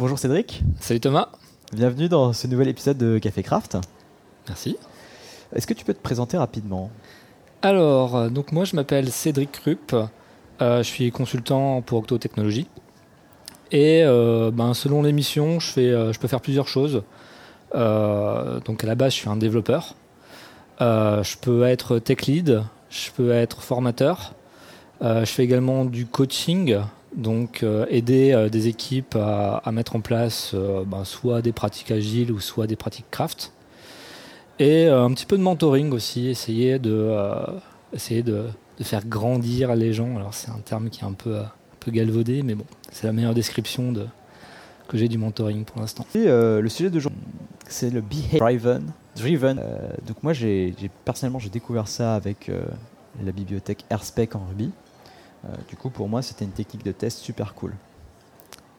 Bonjour Cédric. Salut Thomas. Bienvenue dans ce nouvel épisode de Café Craft. Merci. Est-ce que tu peux te présenter rapidement? Alors, euh, donc moi je m'appelle Cédric Krupp. Euh, je suis consultant pour Octo Technologies. Et euh, ben, selon l'émission, je, fais, je peux faire plusieurs choses. donc à la base, je suis un développeur. je peux être tech lead, je peux être formateur. je fais également du coaching, donc aider des équipes à, mettre en place ben, soit des pratiques agiles ou soit des pratiques craft. Et un petit peu de mentoring aussi, essayer de, essayer de, faire grandir les gens. Alors c'est un terme qui est un peu, un peu galvaudé, mais bon, c'est la meilleure description de, que j'ai du mentoring pour l'instant. Euh, le sujet de jour, c'est le behavior driven. Euh, donc moi, j'ai, personnellement, j'ai découvert ça avec euh, la bibliothèque AirSpec en Ruby. Du coup, pour moi, c'était une technique de test super cool.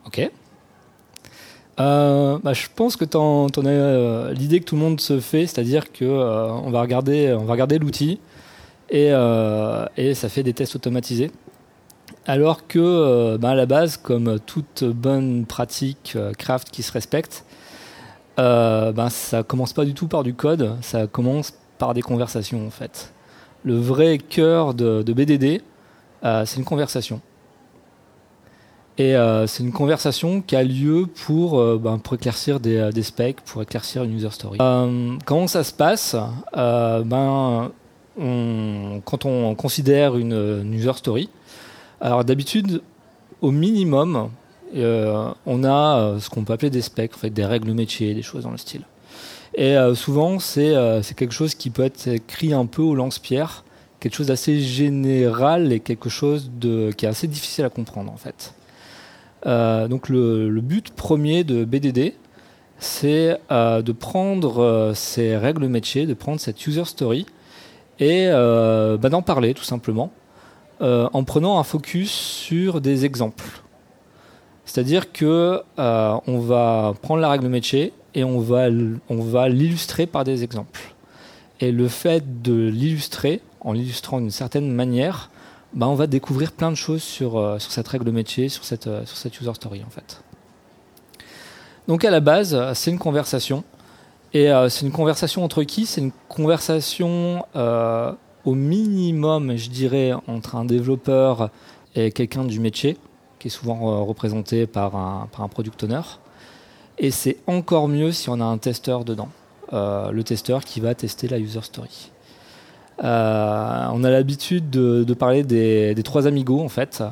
Ok. Bah, je pense que tu en, as l'idée que tout le monde se fait, c'est-à-dire que regarder, on va regarder l'outil, euh, et, ça fait des tests automatisés. Alors que, euh, ben, à la base, comme toute bonne pratique euh, craft qui se respecte, ben, ça commence pas du tout par du code, ça commence par des conversations en fait. Le vrai cœur de, BDD, c'est une conversation. Et c'est une conversation qui a lieu pour, ben, pour éclaircir des, des, specs, pour éclaircir une user story. comment ça se passe? Ben, quand on considère une, user story, alors d'habitude, au minimum, euh, on a euh, ce qu'on peut appeler des specs, en fait, des règles métiers, des choses dans le style. Et euh, souvent, c'est quelque chose qui peut être écrit un peu au lance-pierre, quelque chose d'assez général et quelque chose de, qui est assez difficile à comprendre en fait. donc le, but premier de BDD, c'est de prendre ces règles métiers, de prendre cette user story et euh, bah, d'en parler tout simplement euh, en prenant un focus sur des exemples. C'est-à-dire que euh, on va prendre la règle métier et on va l'illustrer par des exemples. Et le fait de l'illustrer, en l'illustrant d'une certaine manière, bah, on va découvrir plein de choses sur, sur cette règle métier, sur cette, sur cette user story en fait. Donc à la base, c'est une conversation et euh, c'est une conversation entre qui? C'est une conversation euh, au minimum, je dirais, entre un développeur et quelqu'un du métier, qui est souvent euh, représenté par un, par un product owner. Et c'est encore mieux si on a un testeur dedans, le testeur qui va tester la user story. On a l'habitude de, parler des, trois amigos en fait,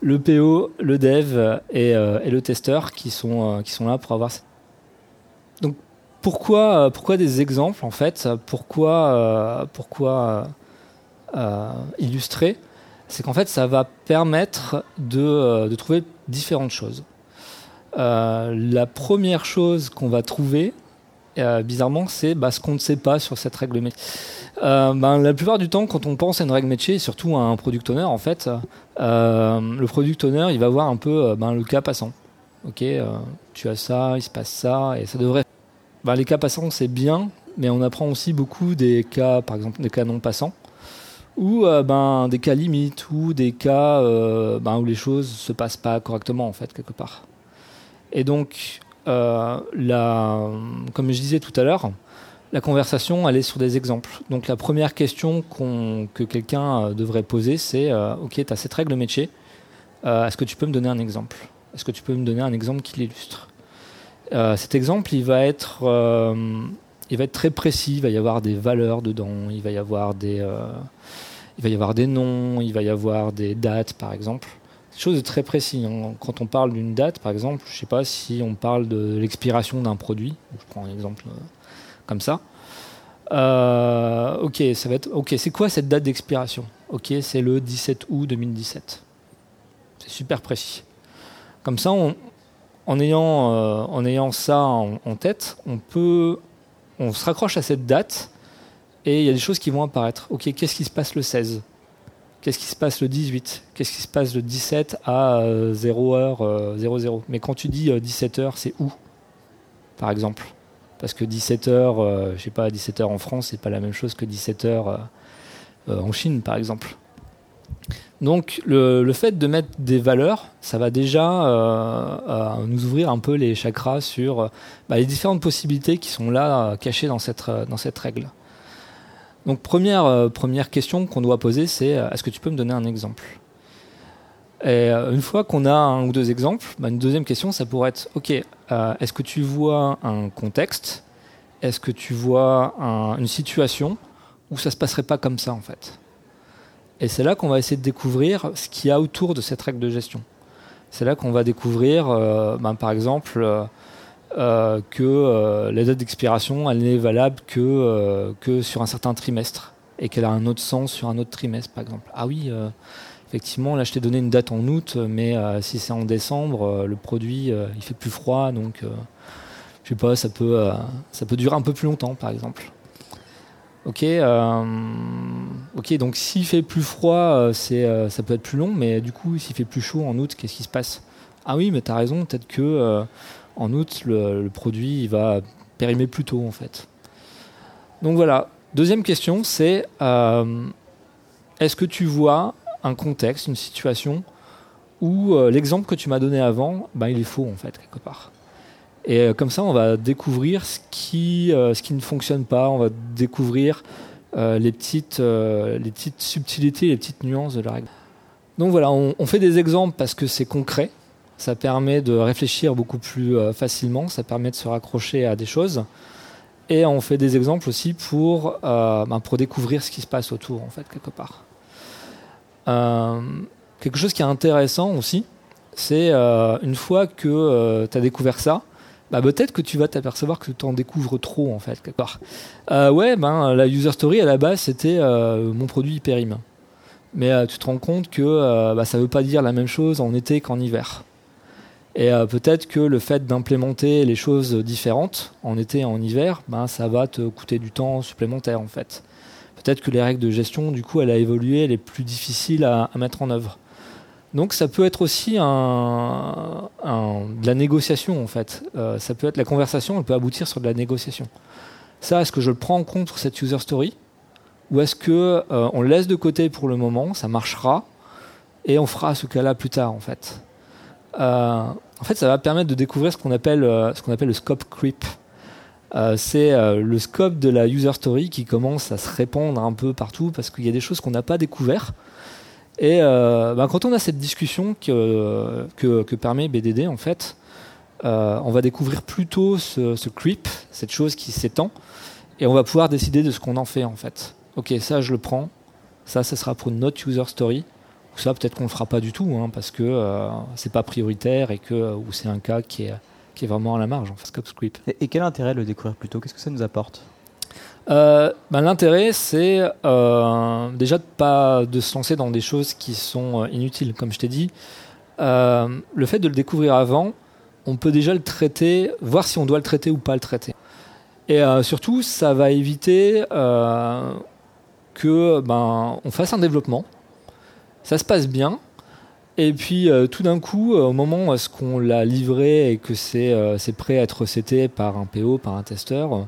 le PO, le dev et, et le testeur qui sont, qui sont là pour avoir cette pourquoi, euh, pourquoi des exemples en fait? Pourquoi, euh, pourquoi euh, illustrer? C'est qu'en fait, ça va permettre de, trouver différentes choses. la première chose qu'on va trouver, bizarrement, c'est bah, ce qu'on ne sait pas sur cette règle métier. Ben, la plupart du temps, quand on pense à une règle métier, et surtout à un product owner, en fait, le product owner, il va voir un peu ben, le cas passant. Ok, tu as ça, il se passe ça, et ça devrait bah, les cas passants, c'est bien, mais on apprend aussi beaucoup des cas, par exemple, des cas non passants, ou euh, ben, des cas limites, ou des cas euh, ben, où les choses se passent pas correctement, en fait, quelque part. Et donc, euh, comme je disais tout à l'heure, la conversation, est sur des exemples. Donc, la première question que quelqu'un devrait poser, c'est Ok, tu as cette règle métier, est-ce que tu peux me donner un exemple? Est-ce que tu peux me donner un exemple qui l'illustre? Euh, cet exemple, il va être, euh, très précis. Il va y avoir des valeurs dedans. Euh, il va y avoir des noms. Il va y avoir des dates, par exemple. Chose de très précis. Hein. Quand on parle d'une date, par exemple, je ne sais pas si on parle de l'expiration d'un produit. Je prends un exemple comme ça. ok, ça va être. Ok, c'est quoi cette date d'expiration? Ok, c'est le 17 août 2017. C'est super précis. Comme ça, en ayant, euh, en ayant ça en, tête, on peut, on se raccroche à cette date et il y a des choses qui vont apparaître. Ok, qu'est-ce qui se passe le 16 Qu'est-ce qui se passe le 18 Qu'est-ce qui se passe le 17 à 0h00 00 Mais quand tu dis 17h, c'est où? Par exemple Parce que 17h, euh, je sais pas, 17h en France, c'est pas la même chose que 17h euh, en Chine, par exemple. Donc le, fait de mettre des valeurs, ça va déjà euh, nous ouvrir un peu les chakras sur bah, les différentes possibilités qui sont là cachées dans cette, dans cette règle. Donc première, première question qu'on doit poser, c'est est-ce que tu peux me donner un exemple? Et une fois qu'on a un ou deux exemples, bah, une deuxième question, ça pourrait être, ok, est-ce que tu vois un contexte? Est-ce que tu vois une situation où ça se passerait pas comme ça en fait? Et c'est là qu'on va essayer de découvrir ce qu'il y a autour de cette règle de gestion. C'est là qu'on va découvrir, euh, ben, par exemple, euh, euh, que la date d'expiration, elle n'est valable que, que sur un certain trimestre et qu'elle a un autre sens sur un autre trimestre, par exemple. Ah oui, effectivement, là je t'ai donné une date en août, mais si c'est en décembre, le produit, il fait plus froid, donc je sais pas, ça peut, ça peut durer un peu plus longtemps, par exemple. Ok, euh. Donc s'il fait plus froid, euh, c'est, euh, ça peut être plus long, mais du coup, s'il fait plus chaud en août, qu'est-ce qui se passe? Ah oui, mais tu as raison. Peut-être que en août, le, produit va périmer plus tôt, en fait. Donc voilà. Deuxième question, c'est est-ce que tu vois un contexte, une situation où l'exemple que tu m'as donné avant, ben, il est faux en fait quelque part. Et euh, comme ça, on va découvrir ce qui, euh, ne fonctionne pas, on va découvrir euh, les, petites, les petites subtilités, les petites nuances de la règle. Donc voilà, on, fait des exemples parce que c'est concret, ça permet de réfléchir beaucoup plus facilement, ça permet de se raccrocher à des choses. Et on fait des exemples aussi pour, ben, pour découvrir ce qui se passe autour, en fait, quelque part. quelque chose qui est intéressant aussi, c'est une fois que tu as découvert ça, bah peut-être que tu vas t'apercevoir que tu en découvres trop en fait quelque part. Euh, ouais, ben la user story à la base c'était euh, mon produit hyperime. Mais euh, tu te rends compte que bah, ça veut pas dire la même chose en été qu'en hiver. Et peut-être que le fait d'implémenter les choses différentes en été et en hiver, ben, ça va te coûter du temps supplémentaire en fait. Peut-être que les règles de gestion, du coup, elle a évolué, elle est plus difficile à mettre en œuvre. Donc ça peut être aussi de la négociation en fait. Euh, ça peut être la conversation, elle peut aboutir sur de la négociation. Ça, est-ce que je le prends en compte pour cette user story? Ou est-ce que euh, on le laisse de côté pour le moment, ça marchera et on fera ce cas-là plus tard en fait? Euh, en fait, ça va permettre de découvrir ce qu'on appelle qu'on appelle le scope creep. c'est le scope de la user story qui commence à se répandre un peu partout parce qu'il y a des choses qu'on n'a pas découvertes et euh, bah, quand on a cette discussion que, que, permet BDD, en fait, euh, on va découvrir plutôt ce, ce, creep, cette chose qui s'étend, et on va pouvoir décider de ce qu'on en fait, en fait. Ok, ça je le prends, ça, ça sera pour notre user story, ou ça peut-être qu'on le fera pas du tout, hein, parce que euh, c'est pas prioritaire et que ou c'est un cas qui est, qui est vraiment à la marge, en fait, scope creep. Et, et quel intérêt de le découvrir plus tôt? Qu'est-ce que ça nous apporte? Euh, ben, L'intérêt, c'est euh, déjà de pas de se lancer dans des choses qui sont euh, inutiles, comme je t'ai dit. le fait de le découvrir avant, on peut déjà le traiter, voir si on doit le traiter ou pas le traiter. Et surtout, ça va éviter que ben, on fasse un développement, ça se passe bien, et puis tout d'un coup, au moment où est-ce qu'on l'a livré et que c'est prêt à être recété par un PO, par un testeur,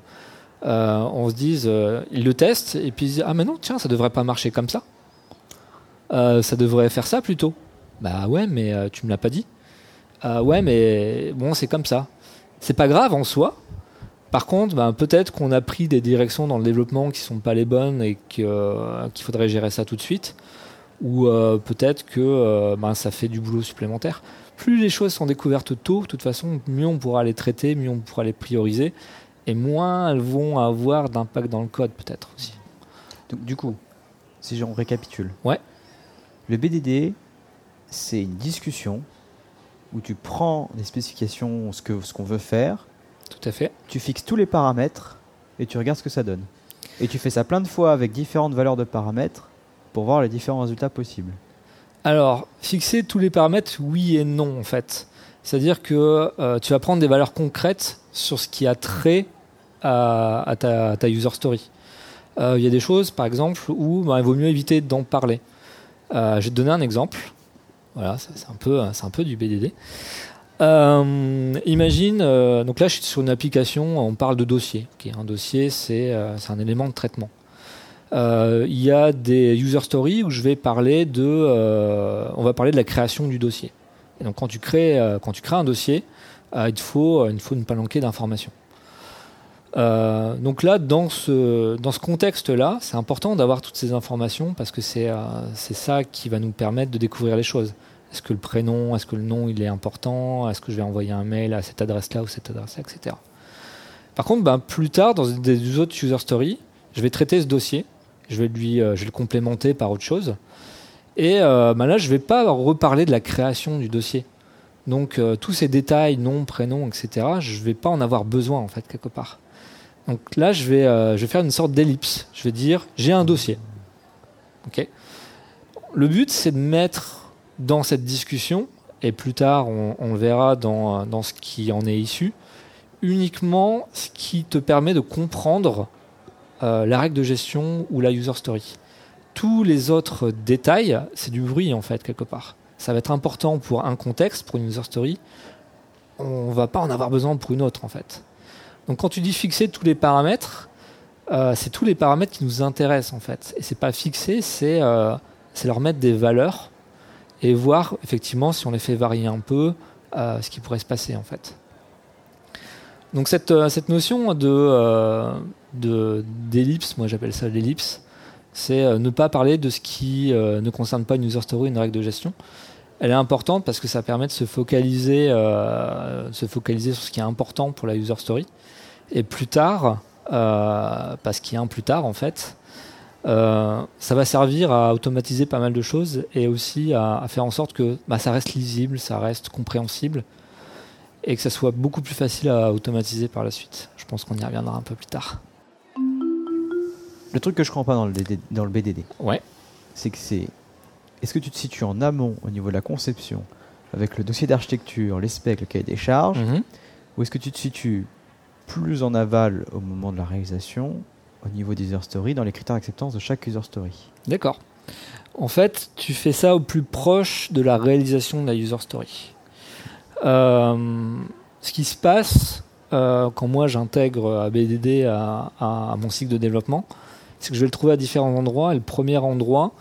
euh, on se dise, euh, ils le testent et puis ils disent ah mais non tiens ça devrait pas marcher comme ça, euh, ça devrait faire ça plutôt. Bah ouais mais tu me l'as pas dit. ouais mais bon c'est comme ça. C'est pas grave en soi. Par contre, ben, peut-être qu'on a pris des directions dans le développement qui sont pas les bonnes et qu'il faudrait gérer ça tout de suite. Ou peut-être que ben, ça fait du boulot supplémentaire. Plus les choses sont découvertes tôt, de toute façon, mieux on pourra les traiter, mieux on pourra les prioriser et moins elles vont avoir d'impact dans le code peut-être aussi. Donc, du coup, si on récapitule, ouais. le BDD, c'est une discussion où tu prends des spécifications, ce qu'on ce qu'on veut faire. Tout à fait. Tu fixes tous les paramètres et tu regardes ce que ça donne. Et tu fais ça plein de fois avec différentes valeurs de paramètres pour voir les différents résultats possibles. Alors, fixer tous les paramètres, oui et non en fait. C'est-à-dire que euh, tu vas prendre des valeurs concrètes sur ce qui a trait à, ta, user story. Euh, il y a des choses, par exemple, où bah, il vaut mieux éviter d'en parler. Euh, je vais te donner un exemple. Voilà, c'est un peu, c'est un peu du BDD. imagine, donc là je suis sur une application, on parle de dossier. un dossier, c'est un élément de traitement. Il y a des user stories où je vais parler de, on va parler de la création du dossier. Donc quand tu crées, quand tu crées un dossier, il faut, il faut une palanquée d'informations. Euh, donc là, dans ce, contexte-là, c'est important d'avoir toutes ces informations parce que c'est euh, c'est ça qui va nous permettre de découvrir les choses. Est-ce que le prénom, est-ce que le nom, il est important? Est-ce que je vais envoyer un mail à cette adresse-là ou cette adresse-là, etc. Par contre, ben, plus tard, dans des autres user stories, je vais traiter ce dossier, je vais, lui, euh, je vais le complémenter par autre chose. Et ben là, je ne vais pas reparler de la création du dossier. Donc tous ces détails, nom, prénom, etc., je ne vais pas en avoir besoin en fait quelque part. Donc là, je vais, euh, je vais faire une sorte d'ellipse. Je vais dire, j'ai un dossier. Ok. Le but, c'est de mettre dans cette discussion, et plus tard, on, le verra dans, dans, ce qui en est issu, uniquement ce qui te permet de comprendre euh, la règle de gestion ou la user story. Tous les autres détails, c'est du bruit en fait, quelque part. Ça va être important pour un contexte, pour une user story. On va pas en avoir besoin pour une autre en fait. Donc quand tu dis fixer tous les paramètres, euh, c'est tous les paramètres qui nous intéressent en fait. Et c'est pas fixer, c'est euh, leur mettre des valeurs et voir effectivement si on les fait varier un peu, ce qui pourrait se passer en fait. Donc cette notion de d'ellipse, moi j'appelle ça l'ellipse, c'est ne pas parler de ce qui ne concerne pas une user story, une règle de gestion, elle est importante parce que ça permet de se focaliser, se focaliser sur ce qui est important pour la user story. Et plus tard, euh, parce qu'il y a un plus tard en fait, euh, ça va servir à automatiser pas mal de choses et aussi à, faire en sorte que bah, ça reste lisible, ça reste compréhensible et que ça soit beaucoup plus facile à automatiser par la suite. Je pense qu'on y reviendra un peu plus tard. Le truc que je comprends pas dans le, dans le BDD, ouais. c'est que c'est. Est-ce que tu te situes en amont au niveau de la conception, avec le dossier d'architecture, les specs, le cahier des charges, mm-hmm. ou est-ce que tu te situes plus en aval au moment de la réalisation au niveau des user stories dans les critères d'acceptance de chaque user story? D'accord. En fait, tu fais ça au plus proche de la réalisation de la user story. Euh, ce qui se passe euh, quand moi j'intègre ABDD à, à, mon cycle de développement, c'est que je vais le trouver à différents endroits. Le premier endroit,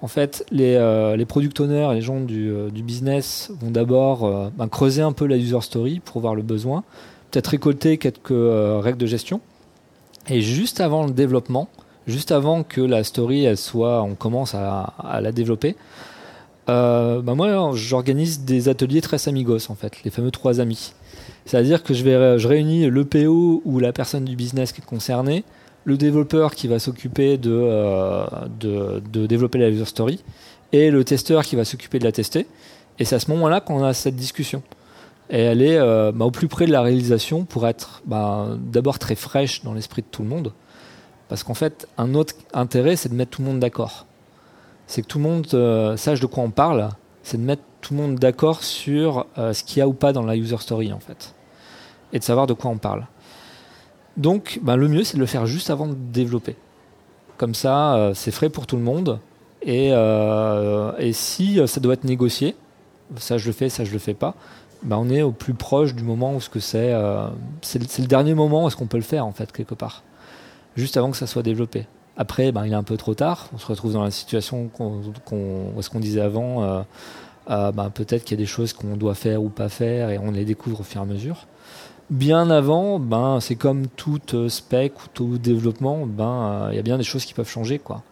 en fait, les, euh, les product owners les gens du, du business vont d'abord ben, creuser un peu la user story pour voir le besoin peut-être récolter quelques euh, règles de gestion. Et juste avant le développement, juste avant que la story elle soit, on commence à, la développer, euh, bah moi j'organise des ateliers très amigos en fait, les fameux trois amis. C'est-à-dire que je, vais, je réunis le PO ou la personne du business qui est concernée, le développeur qui va s'occuper de, euh, de, de, développer la user story et le testeur qui va s'occuper de la tester. Et c'est à ce moment-là qu'on a cette discussion et elle est euh, bah, au plus près de la réalisation pour être bah, d'abord très fraîche dans l'esprit de tout le monde. Parce qu'en fait, un autre intérêt, c'est de mettre tout le monde d'accord. C'est que tout le monde euh, sache de quoi on parle, c'est de mettre tout le monde d'accord sur ce qu'il y a ou pas dans la user story, en fait. Et de savoir de quoi on parle. Donc, bah, le mieux, c'est de le faire juste avant de développer. Comme ça, c'est frais pour tout le monde. Et, et si ça doit être négocié, ça je le fais, ça je le fais pas, bah, on est au plus proche du moment où ce que c'est. Euh, c'est le, dernier moment où est-ce qu'on peut le faire, en fait, quelque part. Juste avant que ça soit développé. Après, ben, il est un peu trop tard. On se retrouve dans la situation qu'on, ce qu'on disait avant. Euh, euh, peut-être qu'il y a des choses qu'on doit faire ou pas faire et on les découvre au fur et à mesure. Bien avant, ben, c'est comme toute spec ou tout développement, ben, il y a bien des choses qui peuvent changer. Quoi.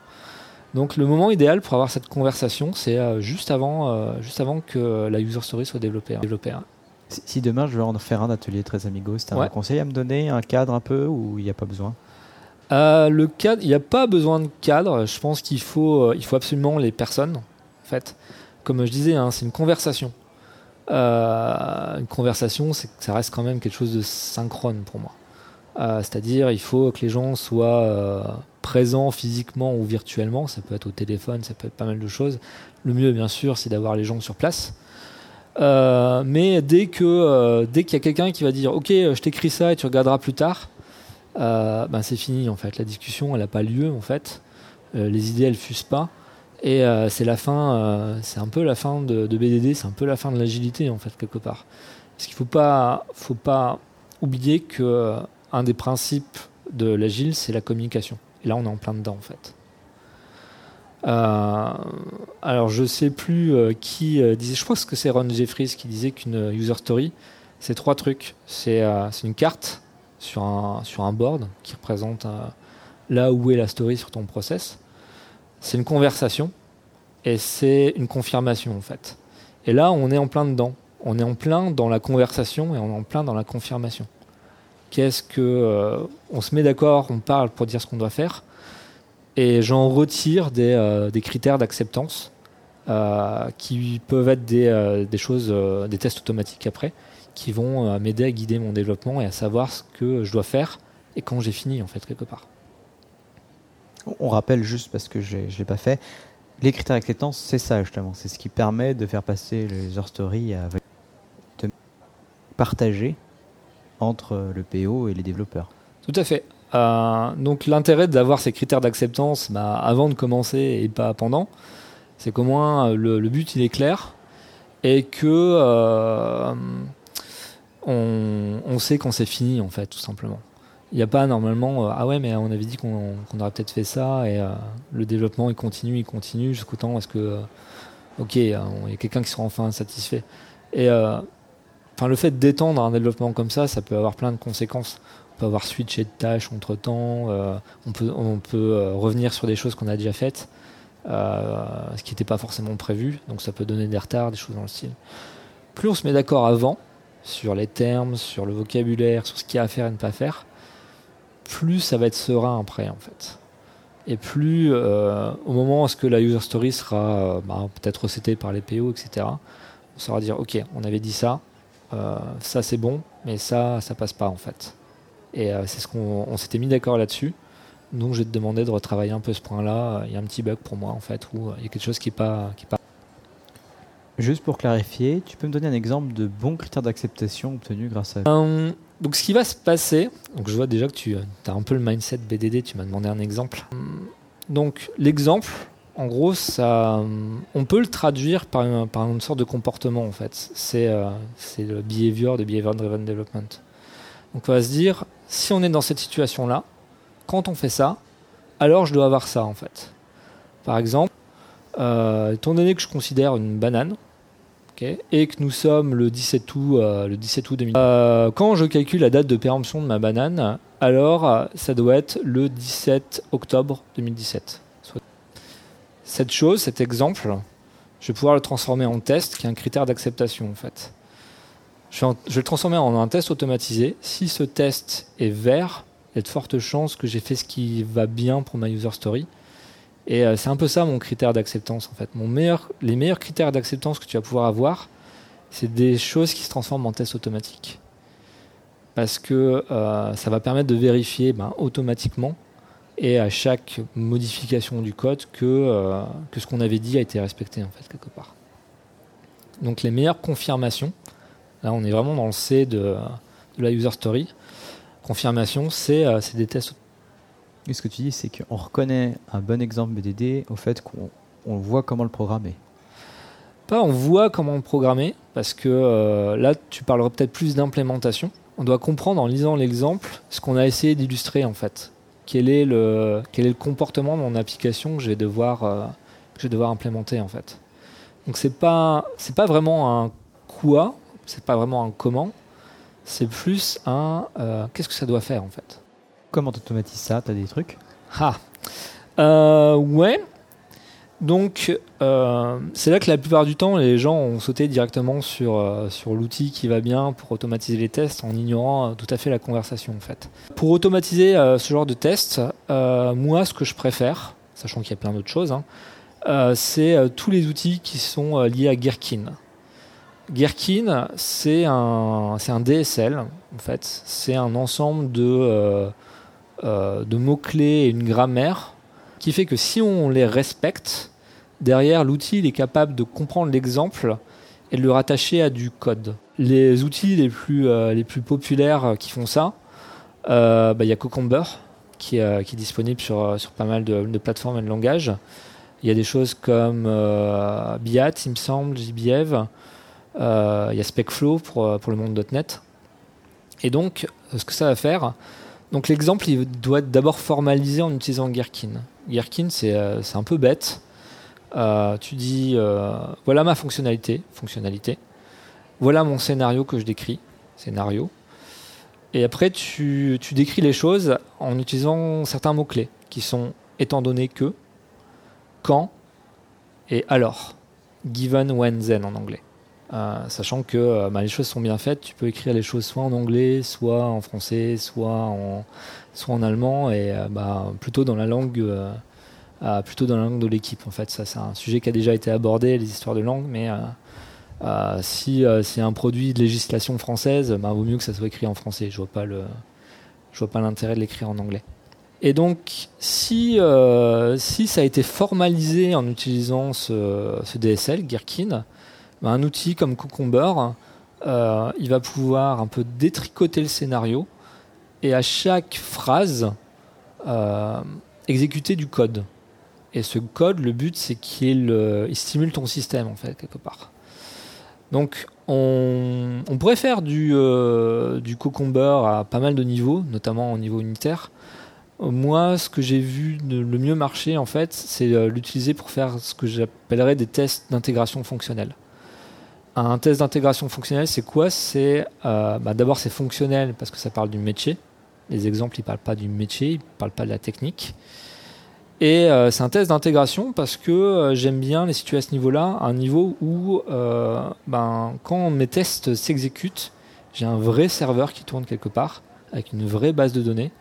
Donc le moment idéal pour avoir cette conversation, c'est euh, juste, avant, euh, juste avant que la user story soit développée. Hein. Si, demain je veux en faire un atelier très amigos, tu as un conseil à me donner, un cadre un peu ou il n'y a pas besoin? Euh, Le cadre, il n'y a pas besoin de cadre. Je pense qu'il faut, il faut absolument les personnes. En fait, comme je disais, hein, c'est une conversation. Une conversation, ça reste quand même quelque chose de synchrone pour moi. C'est-à-dire, il faut que les gens soient présent physiquement ou virtuellement, ça peut être au téléphone, ça peut être pas mal de choses. Le mieux, bien sûr, c'est d'avoir les gens sur place. Euh, mais dès que euh, dès qu'il y a quelqu'un qui va dire ok je t'écris ça et tu regarderas plus tard euh, ben c'est fini en fait la discussion elle n'a pas lieu en fait les idées elles fusent pas et c'est la fin c'est un peu la fin de, BDD c'est un peu la fin de l'agilité en fait quelque part parce qu'il faut pas faut pas oublier que un des principes de l'agile c'est la communication Et là, on est en plein dedans, en fait. Euh, alors, je sais plus euh, qui euh, disait, je pense que c'est Ron Jeffries qui disait qu'une user story, c'est trois trucs. C'est une carte sur un board qui représente là où est la story sur ton process. C'est une conversation et c'est une confirmation, en fait. Et là, on est en plein dedans. On est en plein dans la conversation et on est en plein dans la confirmation. Qu'est-ce que on se met d'accord, on parle pour dire ce qu'on doit faire et j'en retire des, euh, critères d'acceptance euh, qui peuvent être euh, des choses, des tests automatiques après, qui vont m'aider à guider mon développement et à savoir ce que je dois faire et quand j'ai fini en fait quelque part. On rappelle juste parce que je ne l'ai pas fait, les critères d'acceptance, c'est ça justement, c'est ce qui permet de faire passer les stories à partager entre le PO et les développeurs. Tout à fait. Euh, donc l'intérêt d'avoir ces critères d'acceptance bah, avant de commencer et pas pendant, c'est qu'au moins le, but il est clair et que euh, on, sait quand c'est fini en fait tout simplement. Il n'y a pas normalement ah ouais mais on avait dit qu'on aurait peut-être fait ça et le développement il continue il continue jusqu'au temps est-ce que ok il y a quelqu'un qui sera enfin satisfait. Et enfin le fait d'étendre un développement comme ça ça peut avoir plein de conséquences. Peut avoir switché de tâches entre temps, euh, on peut, on peut euh, revenir sur des choses qu'on a déjà faites, euh, ce qui n'était pas forcément prévu, donc ça peut donner des retards, des choses dans le style. Plus on se met d'accord avant, sur les termes, sur le vocabulaire, sur ce qu'il y a à faire et ne pas faire, plus ça va être serein après en fait. Et plus au moment où ce que la user story sera bah, peut-être recetée par les PO, etc., on saura dire ok, on avait dit ça, ça c'est bon, mais ça, ça passe pas en fait. Et euh, c'est ce qu'on s'était mis d'accord là-dessus. Donc je vais te demander de retravailler un peu ce point-là. Il y a un petit bug pour moi en fait, où euh, il y a quelque chose qui n'est pas, qui pas. Juste pour clarifier, tu peux me donner un exemple de bons critères d'acceptation obtenus grâce à. Euh, donc ce qui va se passer, donc je vois déjà que tu as un peu le mindset BDD, tu m'as demandé un exemple. Donc l'exemple, en gros, ça, on peut le traduire par une, sorte de comportement en fait. C'est c'est le behavior de behavior driven development. Donc on va se dire, si on est dans cette situation-là, quand on fait ça, alors je dois avoir ça en fait. Par exemple, euh, étant donné que je considère une banane, et que nous sommes le 17 août, euh, le 17 août 2000, euh, quand je calcule la date de péremption de ma banane, alors ça doit être le 17 octobre 2017. Cette chose, cet exemple, je vais pouvoir le transformer en test, qui est un critère d'acceptation en fait. Je vais, le transformer en un test automatisé. Si ce test est vert, il y a de fortes chances que j'ai fait ce qui va bien pour ma user story. Et euh, c'est un peu ça mon critère d'acceptance en fait. Mon meilleur, les meilleurs critères d'acceptance que tu vas pouvoir avoir, c'est des choses qui se transforment en test automatique. Parce que euh, ça va permettre de vérifier ben, automatiquement et à chaque modification du code que, euh, que ce qu'on avait dit a été respecté en fait quelque part. Donc les meilleures confirmations, Là, on est vraiment dans le C de, la user story. Confirmation, c'est des tests. Ce que tu dis, c'est qu'on reconnaît un bon exemple BDD au fait qu'on voit comment le programmer. Pas on voit comment le programmer, parce que euh, là, tu parlerais peut-être plus d'implémentation. On doit comprendre en lisant l'exemple ce qu'on a essayé d'illustrer en fait. Quel est, le, quel est le comportement de mon application que je vais devoir, euh, que je vais devoir implémenter en fait. Donc c'est pas c'est pas vraiment un quoi, c'est pas vraiment un comment, c'est plus un euh, qu'est-ce que ça doit faire en fait. Comment tu automatises ça? Tu as des trucs? Ah euh, Ouais. Donc, euh, c'est là que la plupart du temps, les gens ont sauté directement sur, sur l'outil qui va bien pour automatiser les tests en ignorant tout à fait la conversation en fait. Pour automatiser ce genre de tests, moi, ce que je préfère, sachant qu'il y a plein d'autres choses, hein, c'est tous les outils qui sont liés à Gherkin. Gherkin, c'est un, un DSL, en fait. C'est un ensemble de, euh, euh, de mots-clés et une grammaire qui fait que si on les respecte, derrière, l'outil est capable de comprendre l'exemple et de le rattacher à du code. Les outils les plus, euh, populaires qui font ça, bah, il y a Cucumber, qui, est, disponible sur, pas mal de, plateformes et de langages. Il y a des choses comme Biat, il me semble, JBev. Euh, il y a SpecFlow pour, euh, pour le monde .NET. Et donc, ce que ça va faire, Donc l'exemple, il doit être d'abord formalisé en utilisant Gherkin. Gherkin, c'est un peu bête. tu dis, voilà ma fonctionnalité, fonctionnalité. Voilà mon scénario que je décris, scénario. Et après, tu, tu décris les choses en utilisant certains mots-clés qui sont étant donné que, quand et alors. Given, when, then en anglais. Euh, sachant que euh, bah, les choses sont bien faites, tu peux écrire les choses soit en anglais, soit en français, soit en, allemand, et euh, bah, plutôt dans la langue, plutôt dans la langue de l'équipe. En fait, ça c'est un sujet qui a déjà été abordé, les histoires de langue, mais si c'est un produit de législation française, bah, vaut mieux que ça soit écrit en français. Je vois pas le, je vois pas l'intérêt de l'écrire en anglais. Et donc, si, si ça a été formalisé en utilisant ce, ce DSL, Gherkin, bah, un outil comme Cucumber, euh, il va pouvoir un peu détricoter le scénario et à chaque phrase euh, exécuter du code. Et ce code, le but, c'est qu'il stimule ton système, en fait, quelque part. Donc, on, pourrait faire du, euh, du à pas mal de niveaux, notamment au niveau unitaire. Moi, ce que j'ai vu le mieux marcher, en fait, c'est l'utiliser pour faire ce que j'appellerais des tests d'intégration fonctionnelle. Un test d'intégration fonctionnelle, c'est quoi? C'est euh, bah, d'abord c'est fonctionnel parce que ça parle du métier. Les exemples, ils parlent pas du métier, ils parlent pas de la technique. Et euh, c'est un test d'intégration parce que euh, j'aime bien les situer à ce niveau-là, un niveau où ben, quand mes tests s'exécutent, j'ai un vrai serveur qui tourne quelque part, avec une vraie base de données,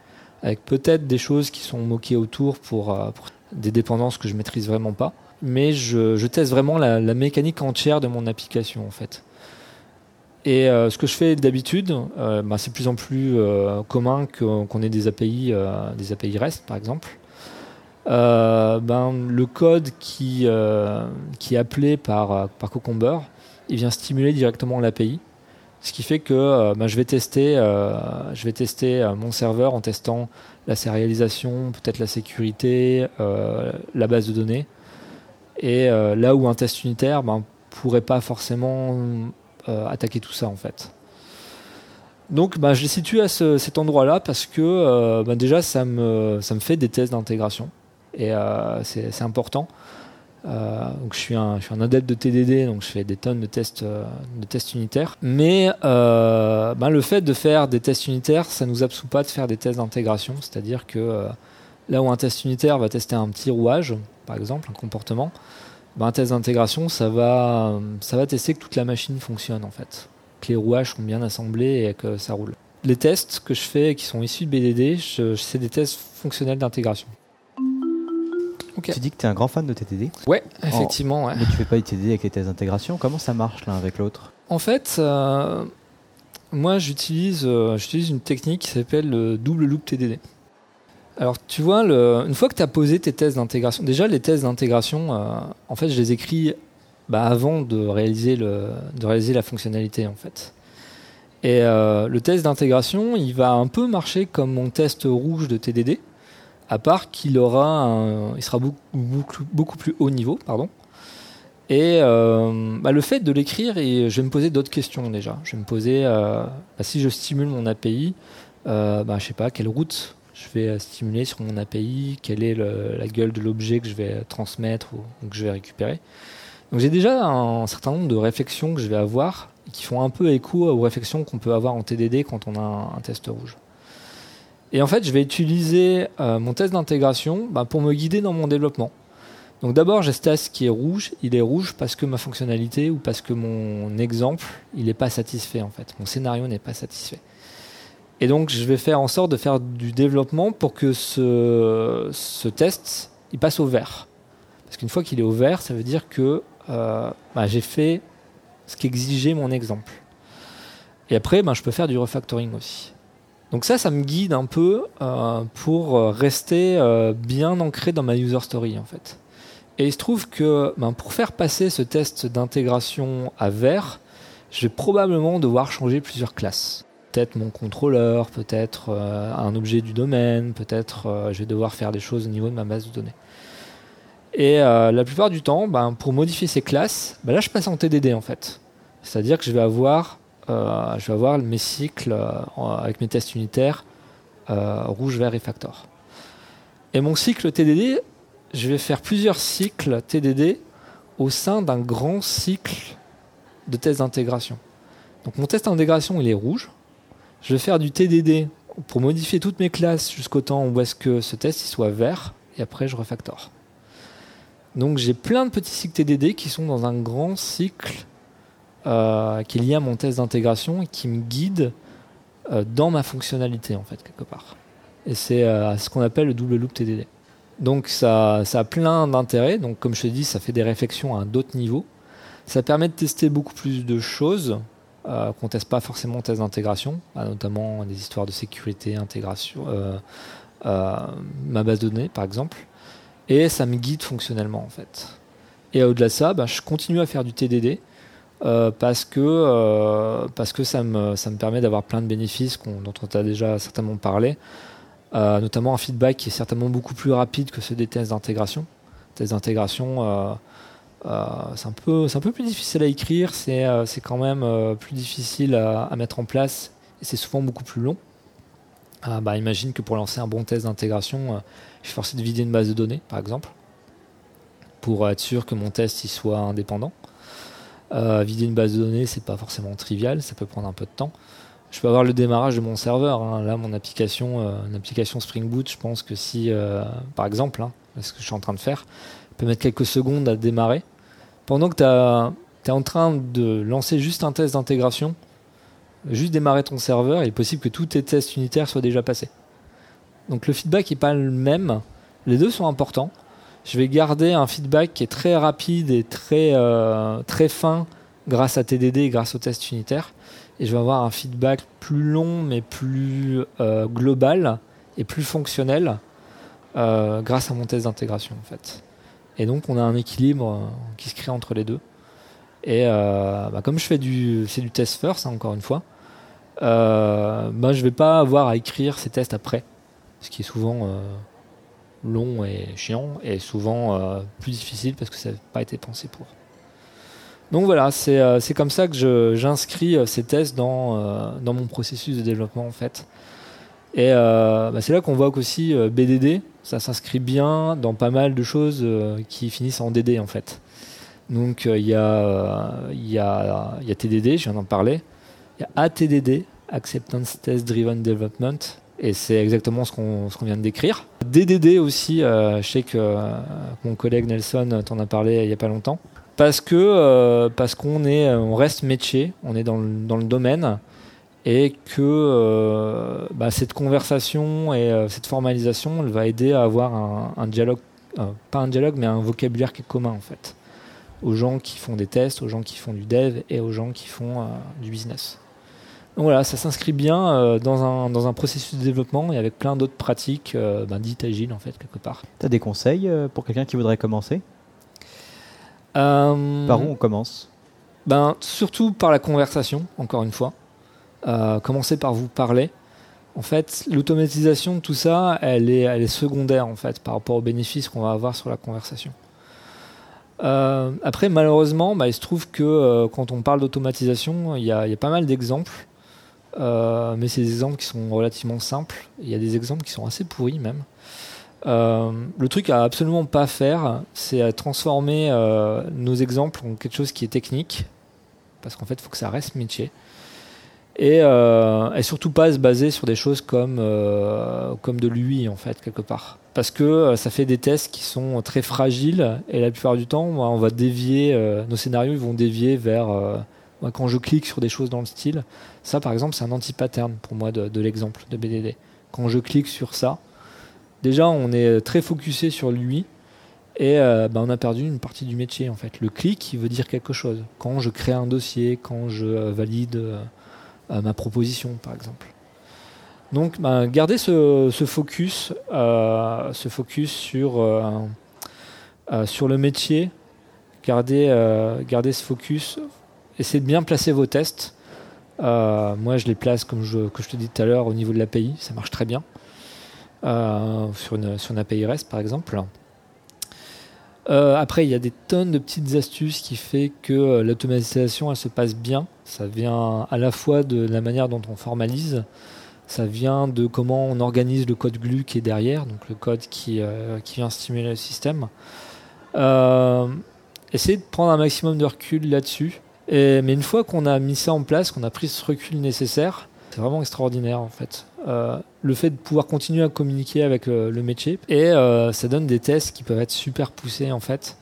avec peut-être des choses qui sont moquées autour pour, pour des dépendances que je maîtrise vraiment pas mais je, teste vraiment la, mécanique entière de mon application en fait. Et euh, ce que je fais d'habitude, euh, bah, c'est de plus en plus euh, commun qu'on ait des API, des API REST par exemple. ben, le code qui, qui est appelé par, par il vient stimuler directement l'API. Ce qui fait que ben, je vais tester, je vais tester mon serveur en testant la sérialisation, peut-être la sécurité, la base de données. Et euh, là où un test unitaire ben, pourrait pas forcément euh, attaquer tout ça en fait. Donc ben, je les situe à cet endroit-là parce que euh, ben, déjà ça me, ça me fait des tests d'intégration et c'est important. donc je suis, un, je suis un adepte de TDD, donc je fais des tonnes de tests, de tests unitaires. Mais ben, le fait de faire des tests unitaires, ça nous absout pas de faire des tests d'intégration. C'est-à-dire que là où un test unitaire va tester un petit rouage, par exemple, un comportement, ben, un test d'intégration, ça va, ça va tester que toute la machine fonctionne en fait, que les rouages sont bien assemblés et que ça roule. Les tests que je fais qui sont issus de BDD, c'est des tests fonctionnels d'intégration. Tu dis que tu es un grand fan de TTD Ouais, effectivement. Mais tu fais pas TTD avec les tests d'intégration. Comment ça marche l'un avec l'autre? En fait, euh, moi j'utilise euh, j'utilise une technique qui s'appelle le double loop TDD. Alors, tu vois, une fois que tu as posé tes tests d'intégration, déjà les tests d'intégration, euh, en fait, je les écris bah, avant de réaliser, la fonctionnalité, en fait. Et euh, le test d'intégration, il va un peu marcher comme mon test rouge de TDD, à part qu'il aura, il sera beaucoup, plus haut niveau, pardon. Et euh, bah, le fait de l'écrire, je vais me poser d'autres questions déjà. Je vais me poser, bah, si je stimule mon API, bah, je sais pas, quelle route je vais euh, stimuler sur mon API, quelle est la gueule de l'objet que je vais transmettre ou, que je vais récupérer. Donc j'ai déjà un certain nombre de réflexions que je vais avoir qui font un peu écho aux réflexions qu'on peut avoir en TDD quand on a un, test rouge. Et en fait, je vais utiliser euh, mon test d'intégration bah, pour me guider dans mon développement. Donc d'abord, j'ai ce test qui est rouge. Il est rouge parce que ma fonctionnalité ou parce que mon exemple, il n'est pas satisfait en fait. Mon scénario n'est pas satisfait. Et donc, je vais faire en sorte de faire du développement pour que ce, test, il passe au vert. Parce qu'une fois qu'il est au vert, ça veut dire que euh, bah, j'ai fait ce qu'exigeait mon exemple. Et après, bah, je peux faire du refactoring aussi. Donc ça, ça me guide un peu euh, pour rester euh, bien ancré dans ma user story en fait. Et il se trouve que bah, pour faire passer ce test d'intégration à vert, je vais probablement devoir changer plusieurs classes peut-être mon contrôleur, peut-être euh, un objet du domaine, peut-être euh, je vais devoir faire des choses au niveau de ma base de données. Et euh, la plupart du temps, ben, pour modifier ces classes, ben là je passe en TDD en fait. C'est-à-dire que je vais avoir, je vais avoir mes cycles avec mes tests unitaires rouge, vert et factor. Et mon cycle TDD, je vais faire plusieurs cycles TDD au sein d'un grand cycle de tests d'intégration. Donc mon test d'intégration, il est rouge. Je vais faire du TDD pour modifier toutes mes classes jusqu'au temps où est-ce que ce test soit vert, et après je refactor. Donc j'ai plein de petits cycles TDD qui sont dans un grand cycle euh, qui est lié à mon test d'intégration et qui me guide euh, dans ma fonctionnalité en fait quelque part. Et c'est euh, ce qu'on appelle le double loop TDD. Donc ça, ça a plein d'intérêts. Donc comme je te dis, ça fait des réflexions à d'autres niveaux. Ça permet de tester beaucoup plus de choses euh, qu'on teste pas forcément en test d'intégration, notamment des histoires de sécurité, intégration, euh, euh, ma base de données par exemple. Et ça me guide fonctionnellement en fait. Et au-delà de ça, bah, je continue à faire du TDD. parce que, parce que ça, me, ça me permet d'avoir plein de bénéfices dont on t'a déjà certainement parlé. Euh, notamment un feedback qui est certainement beaucoup plus rapide que ceux des tests d'intégration. Tests d'intégration, euh, euh, c'est un, peu, plus difficile à écrire, c'est quand même plus difficile à, mettre en place et c'est souvent beaucoup plus long. bah, imagine que pour lancer un bon test d'intégration, je suis forcé de vider une base de données, par exemple, pour être sûr que mon test il soit indépendant. vider une base de données, c'est pas forcément trivial, ça peut prendre un peu de temps je peux avoir le démarrage de mon serveur. Hein. Là, mon application, euh, une application Spring Boot, je pense que si, euh, par exemple, hein, ce que je suis en train de faire, peut mettre quelques secondes à démarrer. Pendant que tu es en train de lancer juste un test d'intégration, juste démarrer ton serveur, il est possible que tous tes tests unitaires soient déjà passés. Donc le feedback n'est pas le même. Les deux sont importants. Je vais garder un feedback qui est très rapide et très, euh, très fin grâce à TDD et grâce aux tests unitaires et je vais avoir un feedback plus long mais plus euh, global et plus fonctionnel euh, grâce à mon test d'intégration en fait. Et donc on a un équilibre euh, qui se crée entre les deux. Et bah, comme je fais du c'est du test first hein, encore une fois, euh, bah, je vais pas avoir à écrire ces tests après, ce qui est souvent long et chiant et souvent plus difficile parce que ça n'a pas été pensé pour. Donc voilà, c'est euh, comme ça que j'inscris euh, ces tests dans, euh, dans mon processus de développement en fait. Et bah, c'est là qu'on voit qu'aussi BDD, ça s'inscrit bien dans pas mal de choses qui finissent en DD en fait. Donc il y, a, y, y a TDD, je viens d'en parler. Il y a ATDD, Acceptance Test Driven Development, et c'est exactement ce qu'on vient de décrire. DDD aussi, je sais que mon collègue Nelson t'en a parlé il n'y a pas longtemps parce que euh, parce qu'on on reste métier, on est dans dans le domaine et que euh, bah, cette conversation et euh, cette formalisation elle va aider à avoir un, dialogue pas un dialogue mais un vocabulaire qui est commun en fait aux gens qui font des tests, aux gens qui font du dev et aux gens qui font du business. Donc voilà, ça s'inscrit bien dans, un, dans un processus de développement et avec plein d'autres pratiques ben, dites agiles en fait quelque part. Tu as des conseils pour quelqu'un qui voudrait commencer? Euh, par où on commence? ben, Surtout par la conversation, encore une fois. Euh, commencer par vous parler. En fait, l'automatisation de tout ça, elle est, elle est secondaire en fait par rapport aux bénéfices qu'on va avoir sur la conversation. Euh, après, malheureusement, bah, il se trouve que quand on parle d'automatisation, il y, a pas mal d'exemples, mais c'est des exemples qui sont relativement simples. Il y a des exemples qui sont assez pourris même. Euh, le truc à absolument pas faire, c'est à transformer euh, nos exemples en quelque chose qui est technique, parce qu'en fait, il faut que ça reste métier. Et, euh, et, surtout pas se baser sur des choses comme, comme de l'UI, en fait, quelque part. Parce que ça fait des tests qui sont très fragiles, et la plupart du temps, on va dévier, nos scénarios ils vont dévier vers. quand je clique sur des choses dans le style, ça par exemple, c'est un anti-pattern pour moi de, l'exemple de BDD. Quand je clique sur ça, déjà on est très focusé sur lui et euh, bah, on a perdu une partie du métier en fait. Le clic il veut dire quelque chose. Quand je crée un dossier, quand je euh, valide euh, ma proposition par exemple. Donc bah, garder ce, focus, ce focus sur, sur le métier, garder, garder ce focus, essayez de bien placer vos tests. moi je les place comme je, je te dis tout à l'heure au niveau de l'API, ça marche très bien. Euh, sur, une, sur une API REST par exemple. Euh, après, il y a des tonnes de petites astuces qui fait que euh, l'automatisation elle se passe bien. Ça vient à la fois de la manière dont on formalise, Ça vient de comment on organise le code GLU qui est derrière, donc le code qui, qui vient stimuler le système. essayez de prendre un maximum de recul là-dessus. mais une fois qu'on a mis ça en place, qu'on a pris ce recul nécessaire, c'est vraiment extraordinaire en fait. Euh, le fait de pouvoir continuer à communiquer avec le, métier et euh, ça donne des tests qui peuvent être super poussés en fait.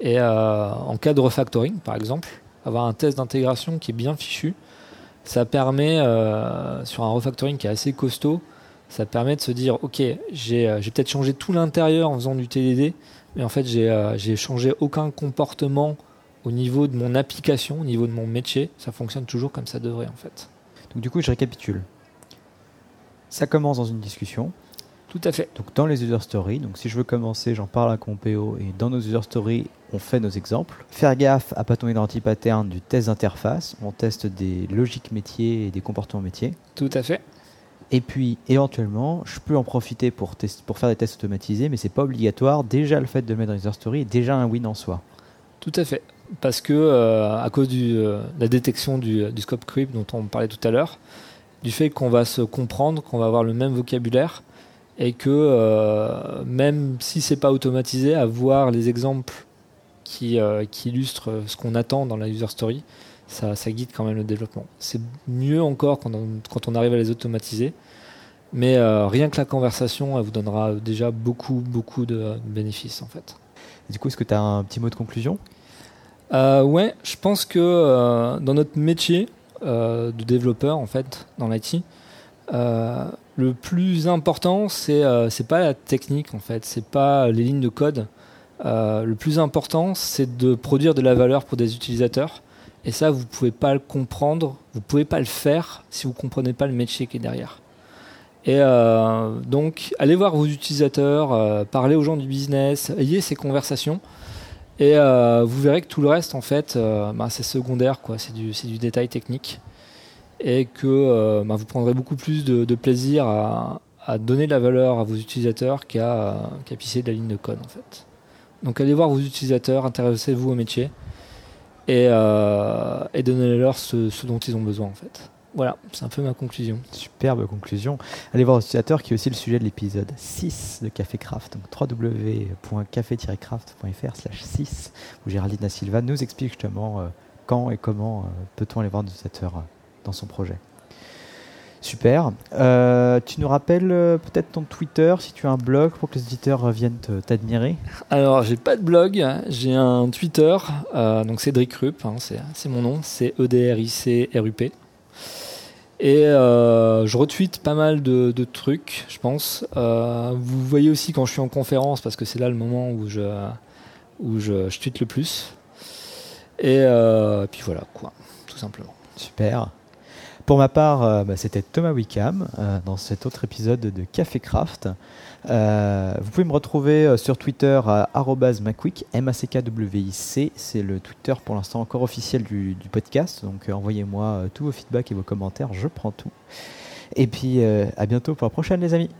Et euh, en cas de refactoring par exemple, avoir un test d'intégration qui est bien fichu, ça permet sur un refactoring qui est assez costaud, ça permet de se dire ok j'ai peut-être changé tout l'intérieur en faisant du TDD, mais en fait j'ai changé aucun comportement au niveau de mon application, au niveau de mon métier, ça fonctionne toujours comme ça devrait en fait. Donc du coup, je récapitule. Ça commence dans une discussion. Tout à fait. Donc dans les user stories, donc si je veux commencer, j'en parle à Compéo et dans nos user stories, on fait nos exemples. Faire gaffe à pas tomber dans pattern du test d'interface. On teste des logiques métiers et des comportements métiers. Tout à fait. Et puis éventuellement, je peux en profiter pour, pour faire des tests automatisés, mais c'est pas obligatoire. Déjà le fait de le mettre dans user story est déjà un win en soi. Tout à fait parce que euh, à cause de euh, la détection du, scope creep dont on parlait tout à l'heure, du fait qu'on va se comprendre, qu'on va avoir le même vocabulaire et que euh, même si c'est pas automatisé, avoir les exemples qui, qui illustrent ce qu'on attend dans la user story, ça, ça, guide quand même le développement. C'est mieux encore quand on, quand on, arrive à les automatiser, mais rien que la conversation, elle vous donnera déjà beaucoup, beaucoup de bénéfices en fait. du coup, est-ce que tu as un petit mot de conclusion? Euh, Ouais, je pense que euh, dans notre métier euh, de développeur, en fait, dans l'IT, euh, le plus important, c'est c'est pas la technique, en fait, c'est pas les lignes de code. le plus important, c'est de produire de la valeur pour des utilisateurs. Et ça, vous pouvez pas le comprendre, vous pouvez pas le faire si vous comprenez pas le métier qui est derrière. Et donc, allez voir vos utilisateurs, parlez aux gens du business, ayez ces conversations. Et euh, vous verrez que tout le reste, en fait, euh, bah, c'est secondaire, quoi. C'est du, du, détail technique. Et que euh, bah, vous prendrez beaucoup plus de, plaisir à, donner de la valeur à vos utilisateurs qu'à pisser de la ligne de code, en fait. Donc allez voir vos utilisateurs, intéressez-vous au métier et, donnez-leur ce, ce dont ils ont besoin, en fait. Voilà, c'est un peu ma conclusion. Superbe conclusion. Allez voir l'utilisateur qui est aussi le sujet de l'épisode 6 de Café Craft, donc www.café-craft.fr slash 6, où Géraldine Silva nous explique justement euh, quand et comment euh, peut-on aller voir l'utilisateur euh, dans son projet. Super. tu nous rappelles peut-être ton Twitter, si tu as un blog pour que les auditeurs viennent t'admirer? Alors, j'ai pas de blog, j'ai un Twitter, donc Cédric Rupp, hein, c'est mon nom, c'est E-D-R-I-C-R-U-P. Et euh, je retweete pas mal de, trucs, je pense. Euh, vous voyez aussi quand je suis en conférence, parce que c'est là le moment où je, où je, tweete le plus. Et euh, puis voilà, quoi, tout simplement. Super. Pour ma part, bah, c'était Thomas Wickham dans cet autre épisode de Café Craft. Euh, vous pouvez me retrouver euh, sur Twitter à @macwick, m a c k w i c. C'est le Twitter pour l'instant encore officiel du, podcast. Donc euh, envoyez-moi tous vos feedbacks et vos commentaires, je prends tout. Et puis à bientôt pour la prochaine, les amis.